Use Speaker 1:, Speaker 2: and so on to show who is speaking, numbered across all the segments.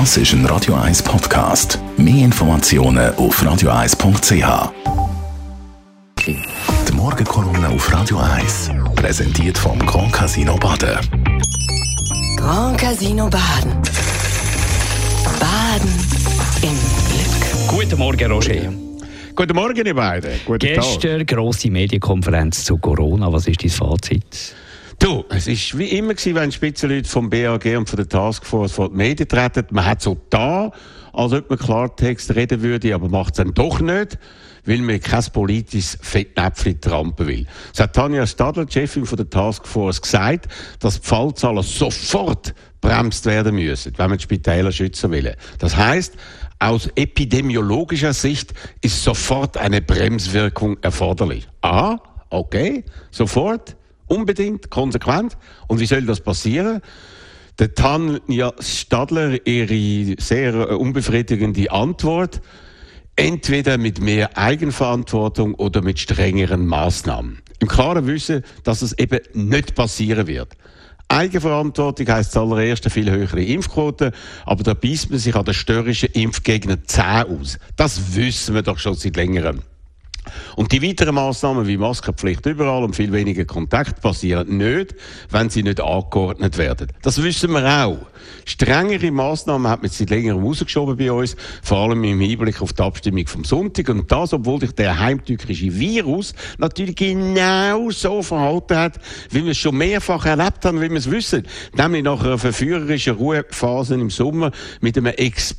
Speaker 1: Das ist ein Radio 1 Podcast. Mehr Informationen auf radio1.ch. Die Morgenkolumne auf Radio 1 präsentiert vom Grand Casino Baden.
Speaker 2: Grand Casino Baden. Baden im Glück.
Speaker 3: Guten Morgen, Roger.
Speaker 4: Guten Morgen, ihr beiden. Guten Tag.
Speaker 3: Gestern grosse Medienkonferenz zu Corona. Was ist dein Fazit?
Speaker 4: Du, es war wie immer, gewesen, wenn Spitzenleute vom BAG und von der Taskforce vor die Medien treten. Man hat so da, als ob man Klartext reden würde, aber macht es dann doch nicht, weil man kein politisches Fettnäpfchen trampen will. Es hat Tanja Stadler, Chefin von der Taskforce, gesagt, dass die Fallzahlen sofort bremst werden müssen, wenn man die Spitäler schützen will. Das heißt, aus epidemiologischer Sicht ist sofort eine Bremswirkung erforderlich. Ah, okay, sofort. Unbedingt, konsequent. Und wie soll das passieren? Der Tanja Stadler, ihre sehr äh, unbefriedigende Antwort, entweder mit mehr Eigenverantwortung oder mit strengeren Maßnahmen. Im klaren Wissen, dass es eben nicht passieren wird. Eigenverantwortung heisst zuallererst eine viel höhere Impfquote, aber da beißt man sich an den störrischen Impfgegner zäh aus. Das wissen wir doch schon seit längerem. Und die weiteren Maßnahmen wie Maskenpflicht überall und viel weniger Kontakt passieren nicht, wenn sie nicht angeordnet werden. Das wissen wir auch. Strengere Maßnahmen hat man seit längerem rausgeschoben bei uns, vor allem im Hinblick auf die Abstimmung vom Sonntag. Und das, obwohl sich der heimtückische Virus natürlich genau so verhalten hat, wie wir es schon mehrfach erlebt haben, wie wir es wissen. Nämlich nach einer verführerischen Ruhephase im Sommer mit einem Ex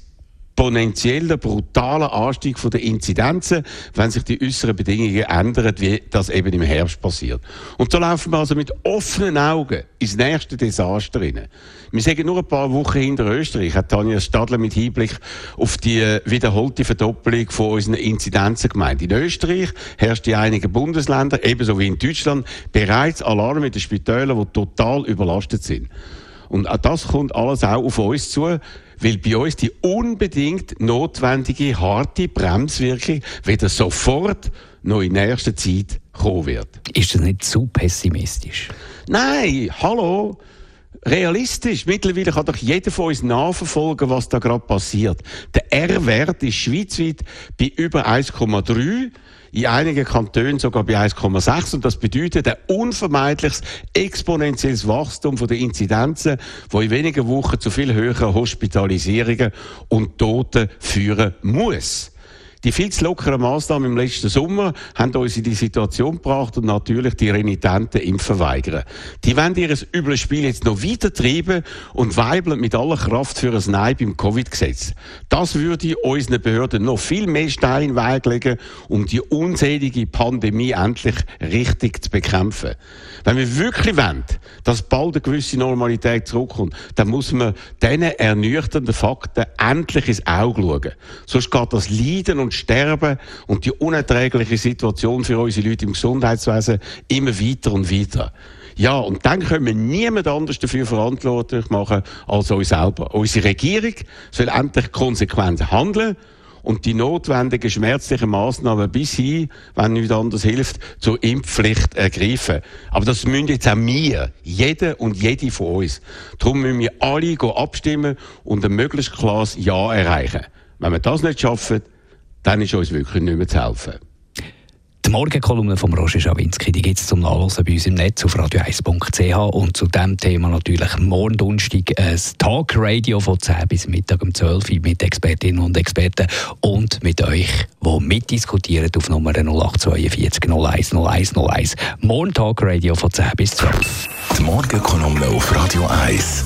Speaker 4: exponentieller, brutaler Anstieg der Inzidenzen, wenn sich die äußeren Bedingungen ändern, wie das eben im Herbst passiert. Und so laufen wir also mit offenen Augen ins nächste Desaster rein. Wir sagen nur ein paar Wochen hinter Österreich, hat Tanja Stadler mit Hinblick auf die wiederholte Verdoppelung von unseren Inzidenzen gemeint. In Österreich herrscht in einigen Bundesländern, ebenso wie in Deutschland, bereits Alarm mit den Spitälern, die total überlastet sind. Und auch das kommt alles auch auf uns zu, weil bei uns die unbedingt notwendige harte Bremswirkung wieder sofort noch in nächster Zeit kommen wird.
Speaker 3: Ist das nicht zu pessimistisch?
Speaker 4: Nein, hallo. Realistisch. Mittlerweile kann doch jeder von uns nachverfolgen, was da gerade passiert. Der R-Wert ist schweizweit bei über 1,3 in einigen Kantonen sogar bei 1,6 und das bedeutet ein unvermeidliches exponentielles Wachstum der Inzidenzen, wo in wenigen Wochen zu viel höheren Hospitalisierungen und Toten führen muss. Die viel zu lockeren Massnahmen im letzten Sommer haben uns in die Situation gebracht und natürlich die renitenten Impfen weigern. Die wollen ihr übles Spiel jetzt noch weiter treiben und weibeln mit aller Kraft für ein Nein beim Covid-Gesetz. Das würde unseren Behörden noch viel mehr Steine in Weg legen, um die unselige Pandemie endlich richtig zu bekämpfen. Wenn wir wirklich wollen, dass bald eine gewisse Normalität zurückkommt, dann muss man diesen ernüchternden Fakten endlich ins Auge schauen. Sonst geht das Leiden und Sterben und die unerträgliche Situation für unsere Leute im Gesundheitswesen immer weiter und weiter. Ja, und dann können wir niemand anders dafür verantwortlich machen als uns selber. Unsere Regierung soll endlich konsequent handeln und die notwendigen schmerzlichen Maßnahmen bis hin, wenn nichts anderes hilft, zur Impfpflicht ergreifen. Aber das müssen jetzt auch wir, jeder und jede von uns. Darum müssen wir alle abstimmen und ein möglichst klares Ja erreichen. Wenn wir das nicht schaffen, dann ist uns wirklich nicht mehr zu helfen.
Speaker 3: Die Morgenkolumne von Roger Schawinski, die gibt es zum Nachlesen bei uns im Netz auf radio1.ch und zu diesem Thema natürlich morgen Donnerstag ein Talkradio von 10 bis Mittag um 12 Uhr mit Expertinnen und Experten und mit euch, die mitdiskutieren auf Nummer 0842 01 01 01. Morgen Talkradio von 10 bis 12.
Speaker 1: Die Morgenkolumne auf Radio 1.